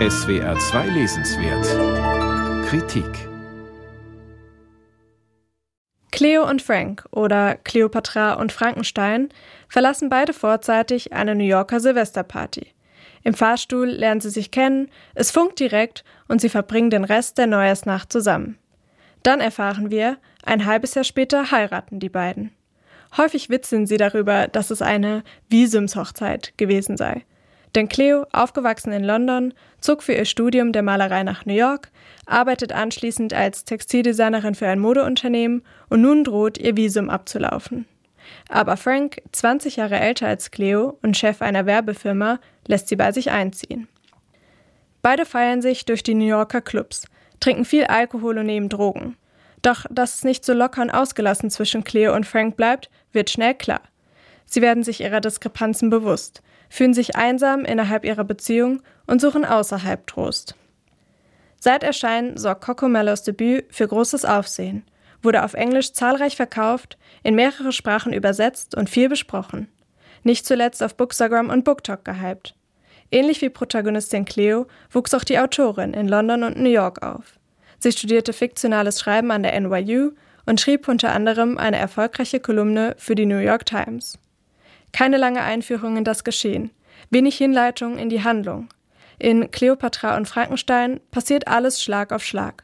SWR 2 Lesenswert Kritik Cleo und Frank oder Cleopatra und Frankenstein verlassen beide vorzeitig eine New Yorker Silvesterparty. Im Fahrstuhl lernen sie sich kennen, es funkt direkt und sie verbringen den Rest der Neujahrsnacht zusammen. Dann erfahren wir, ein halbes Jahr später heiraten die beiden. Häufig witzeln sie darüber, dass es eine Visumshochzeit gewesen sei. Denn Cleo, aufgewachsen in London, zog für ihr Studium der Malerei nach New York, arbeitet anschließend als Textildesignerin für ein Modeunternehmen und nun droht ihr Visum abzulaufen. Aber Frank, 20 Jahre älter als Cleo und Chef einer Werbefirma, lässt sie bei sich einziehen. Beide feiern sich durch die New Yorker Clubs, trinken viel Alkohol und nehmen Drogen. Doch dass es nicht so locker und ausgelassen zwischen Cleo und Frank bleibt, wird schnell klar. Sie werden sich ihrer Diskrepanzen bewusst – fühlen sich einsam innerhalb ihrer Beziehung und suchen außerhalb Trost. Seit Erscheinen sorgt Coco Mellos Debüt für großes Aufsehen, wurde auf Englisch zahlreich verkauft, in mehrere Sprachen übersetzt und viel besprochen. Nicht zuletzt auf Bookstagram und BookTok gehypt. Ähnlich wie Protagonistin Cleo wuchs auch die Autorin in London und New York auf. Sie studierte fiktionales Schreiben an der NYU und schrieb unter anderem eine erfolgreiche Kolumne für die New York Times. Keine lange Einführung in das Geschehen, wenig Hinleitung in die Handlung. In Cleopatra und Frankenstein passiert alles Schlag auf Schlag.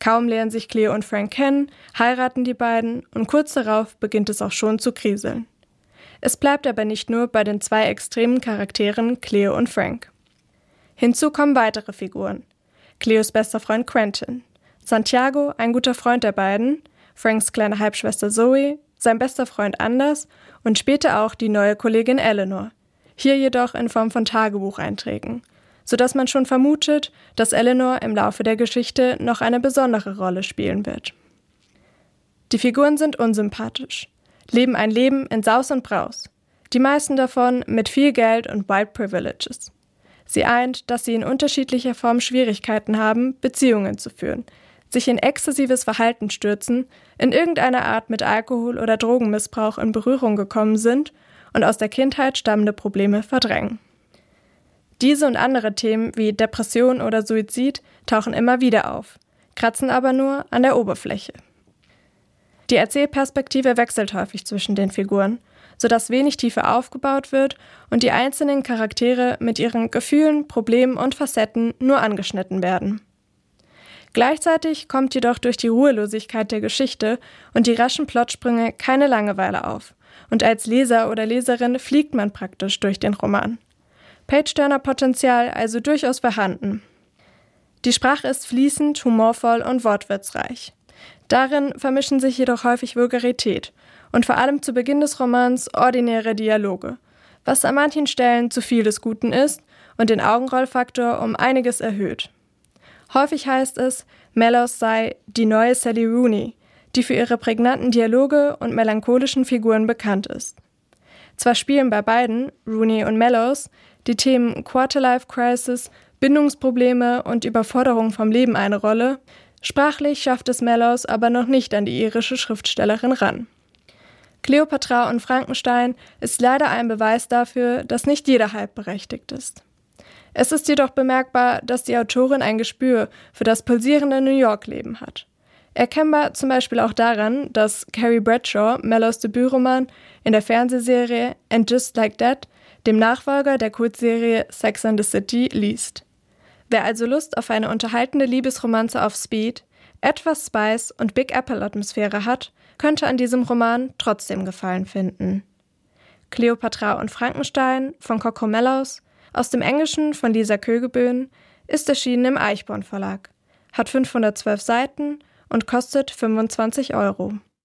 Kaum lernen sich Cleo und Frank kennen, heiraten die beiden und kurz darauf beginnt es auch schon zu kriseln. Es bleibt aber nicht nur bei den zwei extremen Charakteren Cleo und Frank. Hinzu kommen weitere Figuren. Cleos bester Freund Quentin, Santiago, ein guter Freund der beiden, Franks kleine Halbschwester Zoe, sein bester Freund Anders und später auch die neue Kollegin Eleanor, hier jedoch in Form von Tagebucheinträgen, sodass man schon vermutet, dass Eleanor im Laufe der Geschichte noch eine besondere Rolle spielen wird. Die Figuren sind unsympathisch, leben ein Leben in Saus und Braus, die meisten davon mit viel Geld und White Privileges. Sie eint, dass sie in unterschiedlicher Form Schwierigkeiten haben, Beziehungen zu führen, sich in exzessives Verhalten stürzen, in irgendeiner Art mit Alkohol oder Drogenmissbrauch in Berührung gekommen sind und aus der Kindheit stammende Probleme verdrängen. Diese und andere Themen wie Depression oder Suizid tauchen immer wieder auf, kratzen aber nur an der Oberfläche. Die Erzählperspektive wechselt häufig zwischen den Figuren, sodass wenig Tiefe aufgebaut wird und die einzelnen Charaktere mit ihren Gefühlen, Problemen und Facetten nur angeschnitten werden. Gleichzeitig kommt jedoch durch die Ruhelosigkeit der Geschichte und die raschen Plotsprünge keine Langeweile auf. Und als Leser oder Leserin fliegt man praktisch durch den Roman. Page-Turner-Potenzial also durchaus vorhanden. Die Sprache ist fließend, humorvoll und wortwitzreich. Darin vermischen sich jedoch häufig Vulgarität und vor allem zu Beginn des Romans ordinäre Dialoge, was an manchen Stellen zu viel des Guten ist und den Augenrollfaktor um einiges erhöht. Häufig heißt es, Mellows sei die neue Sally Rooney, die für ihre prägnanten Dialoge und melancholischen Figuren bekannt ist. Zwar spielen bei beiden, Rooney und Mellows, die Themen Quarterlife Crisis, Bindungsprobleme und Überforderung vom Leben eine Rolle, sprachlich schafft es Mellows aber noch nicht an die irische Schriftstellerin ran. Cleopatra und Frankenstein ist leider ein Beweis dafür, dass nicht jeder Hype berechtigt ist. Es ist jedoch bemerkbar, dass die Autorin ein Gespür für das pulsierende New York-Leben hat. Erkennbar zum Beispiel auch daran, dass Carrie Bradshaw Mellows Debütroman in der Fernsehserie And Just Like That, dem Nachfolger der Kurzserie Sex and the City, liest. Wer also Lust auf eine unterhaltende Liebesromanze auf Speed, etwas Spice und Big Apple-Atmosphäre hat, könnte an diesem Roman trotzdem Gefallen finden. Cleopatra und Frankenstein von Coco Mellows aus dem Englischen von Lisa Kögeböhn ist erschienen im Eichborn Verlag, hat 512 Seiten und kostet 25 Euro.